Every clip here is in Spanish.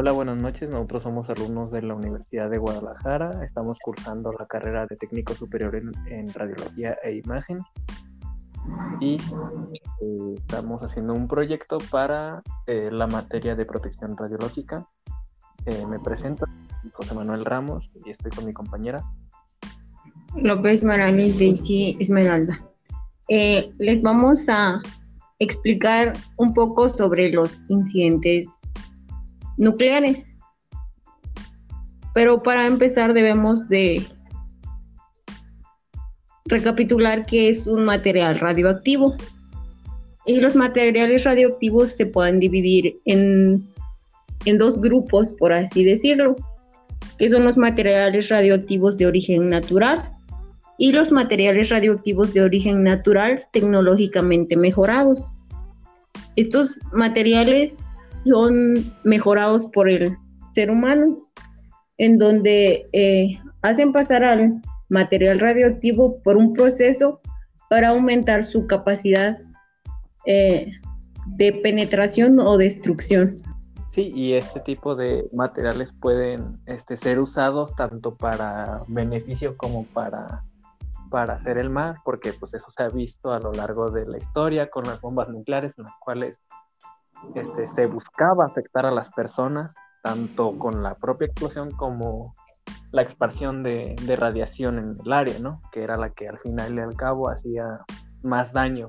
Hola, buenas noches. Nosotros somos alumnos de la Universidad de Guadalajara. Estamos cursando la carrera de técnico superior en, radiología e imagen. Y eh, estamos haciendo un proyecto para eh, la materia de protección radiológica. Eh, me presento, José Manuel Ramos, y estoy con mi compañera. López Marani Daisy Esmeralda. les vamos a explicar un poco sobre los incidentes nucleares. Pero para empezar debemos de recapitular qué es un material radioactivo. Y los materiales radioactivos se pueden dividir en, en dos grupos, por así decirlo, que son los materiales radioactivos de origen natural y los materiales radioactivos de origen natural tecnológicamente mejorados. Estos materiales son mejorados por el ser humano, en donde eh, hacen pasar al material radioactivo por un proceso para aumentar su capacidad eh, de penetración o destrucción. Sí, y este tipo de materiales pueden este, ser usados tanto para beneficio como para, para hacer el mal, porque pues eso se ha visto a lo largo de la historia con las bombas nucleares en las cuales este, se buscaba afectar a las personas, tanto con la propia explosión como la expansión de, radiación en el área, ¿no? Que era la que al final y al cabo hacía más daño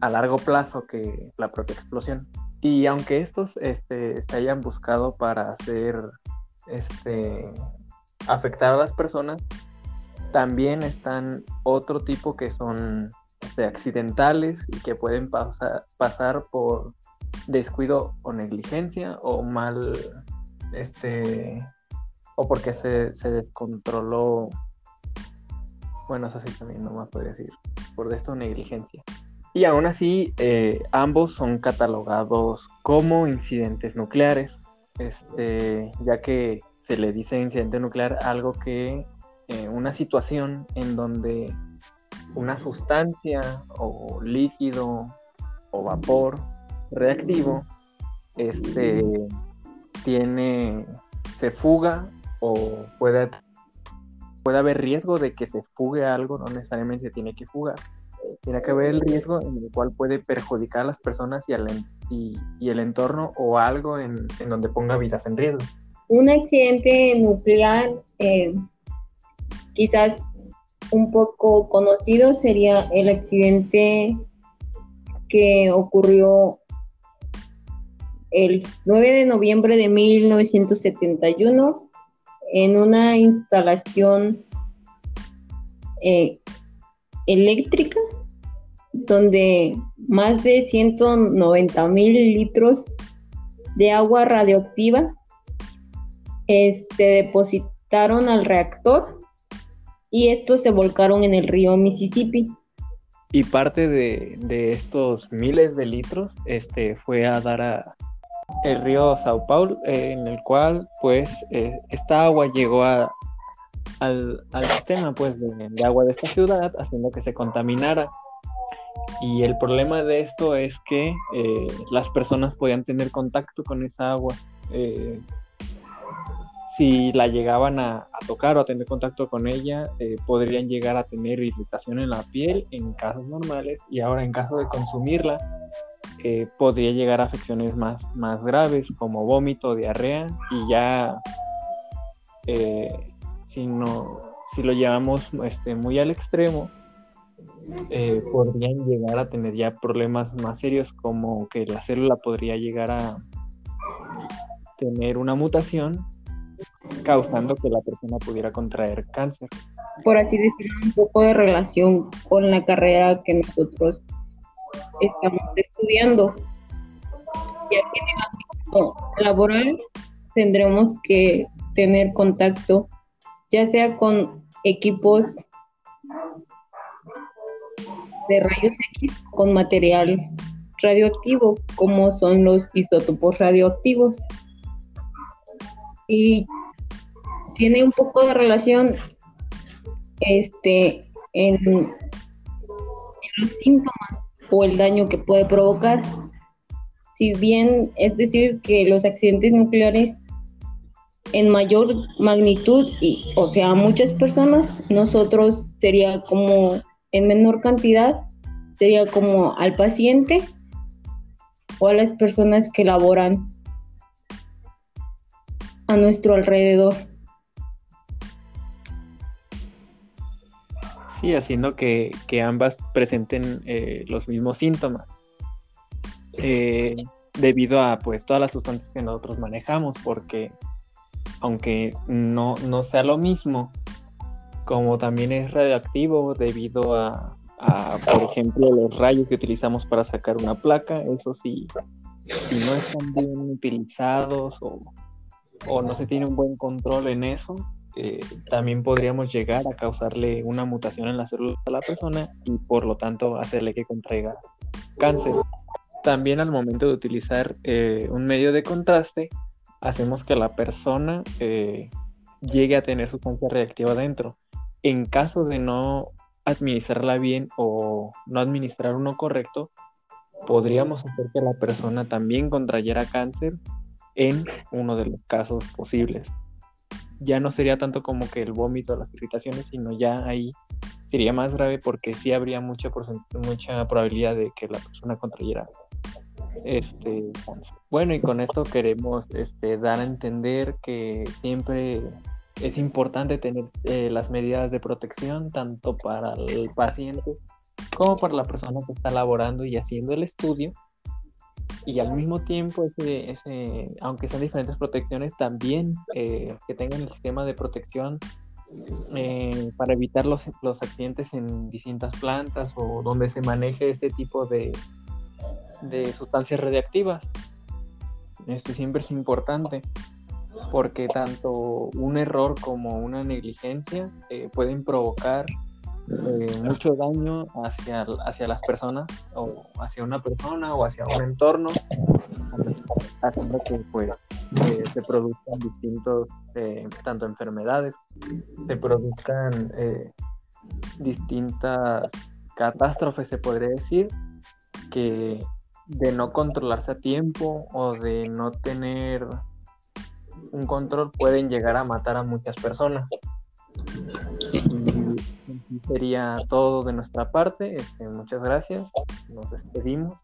a largo plazo que la propia explosión. Y aunque estos este, se hayan buscado para hacer este, afectar a las personas, también están otro tipo que son este, accidentales y que pueden pasar por descuido o negligencia o mal, este, o porque se, se descontroló, bueno, eso sí también no más podría decir, por esto negligencia. Y aún así, eh, ambos son catalogados como incidentes nucleares, este, ya que se le dice incidente nuclear algo que, eh, una situación en donde una sustancia o líquido o vapor reactivo este tiene se fuga o puede puede haber riesgo de que se fugue algo no necesariamente tiene que fugar. Tiene que haber el riesgo en el cual puede perjudicar a las personas y, al, y, el entorno o algo en, donde ponga vidas en riesgo. Un accidente nuclear eh, quizás un poco conocido sería el accidente que ocurrió el 9 de noviembre de 1971 en una instalación eh, eléctrica donde más de 190 mil litros de agua radioactiva se este, depositaron al reactor y estos se volcaron en el río Mississippi. Y parte de, estos miles de litros este, fue a dar a el río Sao Paulo, eh, en el cual pues eh, esta agua llegó al, sistema pues de, agua de esta ciudad, haciendo que se contaminara. Y el problema de esto es que eh, las personas podían tener contacto con esa agua si la llegaban a, tocar o a tener contacto con ella, eh, podrían llegar a tener irritación en la piel en casos normales y ahora en caso de consumirla, eh, podría llegar a afecciones más, más graves como vómito, diarrea y ya eh, si, no, si lo llevamos este, muy al extremo, podrían llegar a tener ya problemas más serios como que la célula podría llegar a tener una mutación causando que la persona pudiera contraer cáncer. Por así decirlo, un poco de relación con la carrera que nosotros estamos estudiando. Ya que en el ámbito laboral tendremos que tener contacto ya sea con equipos de rayos X con material radioactivo como son los isótopos radioactivos y tiene un poco de relación este en, los síntomas o el daño que puede provocar Si bien es decir que los accidentes nucleares en mayor magnitud, y, o sea, muchas personas, nosotros sería como en menor cantidad, sería como al paciente o a las personas que laboran a nuestro alrededor. Sí, haciendo que, ambas presenten eh, los mismos síntomas. Eh, debido a pues todas las sustancias que nosotros manejamos, porque aunque no, no sea lo mismo, como también es radioactivo debido a, por ejemplo, los rayos que utilizamos para sacar una placa, eso sí, si no están bien utilizados o, o no se tiene un buen control en eso, eh, también podríamos llegar a causarle una mutación en la célula a la persona y por lo tanto hacerle que contraiga cáncer. También al momento de utilizar eh, un medio de contraste, hacemos que la persona eh, llegue a tener sustancia reactiva dentro. En caso de no administrarla bien o no administrar uno correcto, podríamos hacer que la persona también contrayera cáncer en uno de los casos posibles ya no sería tanto como que el vómito las irritaciones, sino ya ahí sería más grave porque sí habría mucha, mucha probabilidad de que la persona contrayera este Bueno, y con esto queremos este, dar a entender que siempre es importante tener eh, las medidas de protección tanto para el paciente como para la persona que está laborando y haciendo el estudio y al mismo tiempo, ese, ese, aunque sean diferentes protecciones, también eh, que tengan el sistema de protección eh, para evitar los, los, accidentes en distintas plantas o donde se maneje ese tipo de, de sustancias radiactivas. Este siempre es importante porque tanto un error como una negligencia eh, pueden provocar eh, mucho daño hacia, hacia las personas o hacia una persona o hacia un entorno haciendo que pues eh, se produzcan distintos eh, tanto enfermedades se produzcan distintas catástrofes se podría decir que de no controlarse a tiempo o de no tener un control pueden llegar a matar a muchas personas sería todo de nuestra parte. Este, muchas gracias. Nos despedimos.